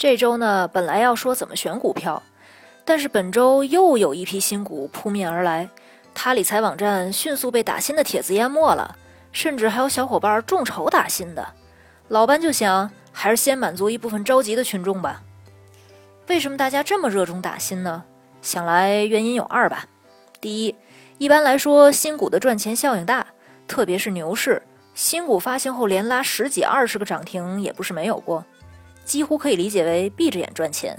这周呢，本来要说怎么选股票，但是本周又有一批新股扑面而来，他理财网站迅速被打新的帖子淹没了，甚至还有小伙伴众筹打新的。老班就想，还是先满足一部分着急的群众吧。为什么大家这么热衷打新呢？想来原因有二吧。第一，一般来说，新股的赚钱效应大，特别是牛市，新股发行后连拉十几、二十个涨停也不是没有过。几乎可以理解为闭着眼赚钱。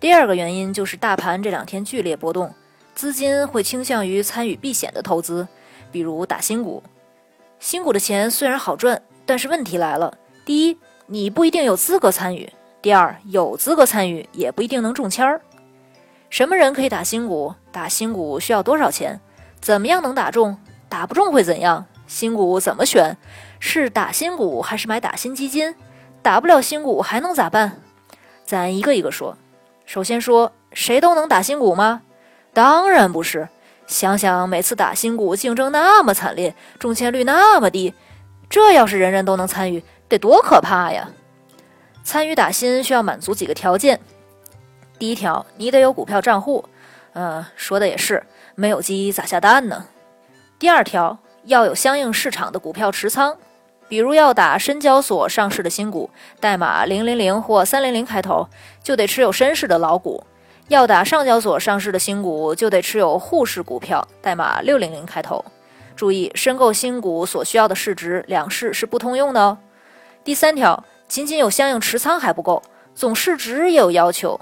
第二个原因就是大盘这两天剧烈波动，资金会倾向于参与避险的投资，比如打新股。新股的钱虽然好赚，但是问题来了：第一，你不一定有资格参与；第二，有资格参与也不一定能中签儿。什么人可以打新股？打新股需要多少钱？怎么样能打中？打不中会怎样？新股怎么选？是打新股还是买打新基金？打不了新股还能咋办？咱一个一个说。首先说，谁都能打新股吗？当然不是。想想每次打新股竞争那么惨烈，中签率那么低，这要是人人都能参与，得多可怕呀！参与打新需要满足几个条件。第一条，你得有股票账户。嗯，说的也是，没有鸡咋下蛋呢？第二条，要有相应市场的股票持仓。比如要打深交所上市的新股，代码零零零或三零零开头，就得持有深市的老股；要打上交所上市的新股，就得持有沪市股票，代码六零零开头。注意，申购新股所需要的市值，两市是不通用的哦。第三条，仅仅有相应持仓还不够，总市值也有要求。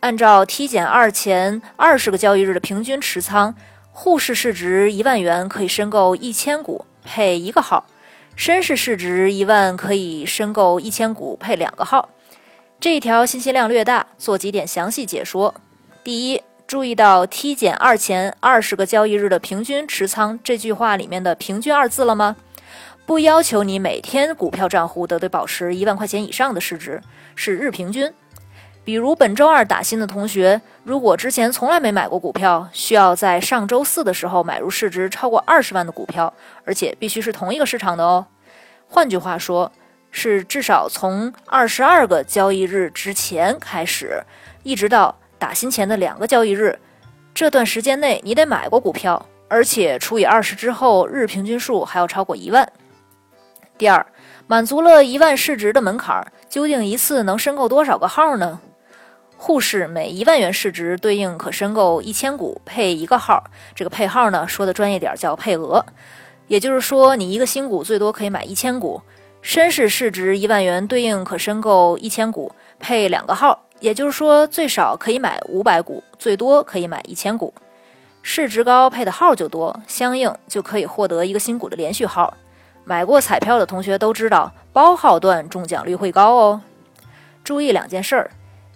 按照 T 减二前二十个交易日的平均持仓，沪市市值一万元可以申购一千股，配一个号。深市市值一万可以申购一千股配两个号，这一条信息量略大，做几点详细解说。第一，注意到 T 减二前二十个交易日的平均持仓这句话里面的“平均”二字了吗？不要求你每天股票账户都得保持一万块钱以上的市值，是日平均。比如本周二打新的同学，如果之前从来没买过股票，需要在上周四的时候买入市值超过二十万的股票，而且必须是同一个市场的哦。换句话说，是至少从二十二个交易日之前开始，一直到打新前的两个交易日，这段时间内你得买过股票，而且除以二十之后，日平均数还要超过一万。第二，满足了一万市值的门槛，究竟一次能申购多少个号呢？沪市每一万元市值对应可申购一千股，配一个号。这个配号呢，说的专业点叫配额。也就是说，你一个新股最多可以买一千股。深市市值一万元对应可申购一千股，配两个号。也就是说，最少可以买五百股，最多可以买一千股。市值高配的号就多，相应就可以获得一个新股的连续号。买过彩票的同学都知道，包号段中奖率会高哦。注意两件事儿：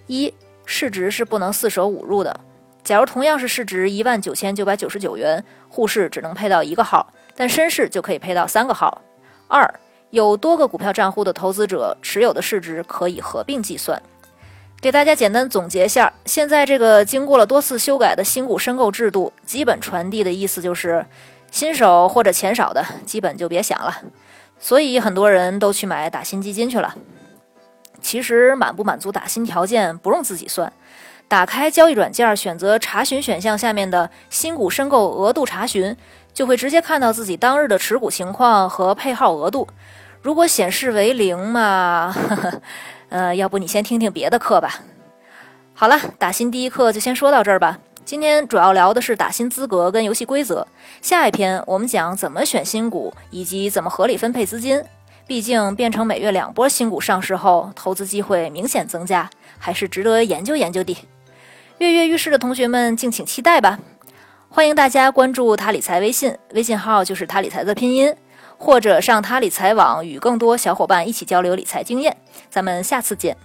一市值是不能四舍五入的。假如同样是市值一万九千九百九十九元，沪市只能配到一个号，但深市就可以配到三个号。二，有多个股票账户的投资者持有的市值可以合并计算。给大家简单总结一下，现在这个经过了多次修改的新股申购制度，基本传递的意思就是，新手或者钱少的，基本就别想了。所以很多人都去买打新基金去了。其实满不满足打新条件不用自己算，打开交易软件，选择查询选项下面的新股申购额度查询，就会直接看到自己当日的持股情况和配号额度。如果显示为零嘛，呃，要不你先听听别的课吧。好了，打新第一课就先说到这儿吧。今天主要聊的是打新资格跟游戏规则，下一篇我们讲怎么选新股以及怎么合理分配资金。毕竟变成每月两波新股上市后，投资机会明显增加，还是值得研究研究的。跃跃欲试的同学们，敬请期待吧！欢迎大家关注他理财微信，微信号就是他理财的拼音，或者上他理财网与更多小伙伴一起交流理财经验。咱们下次见。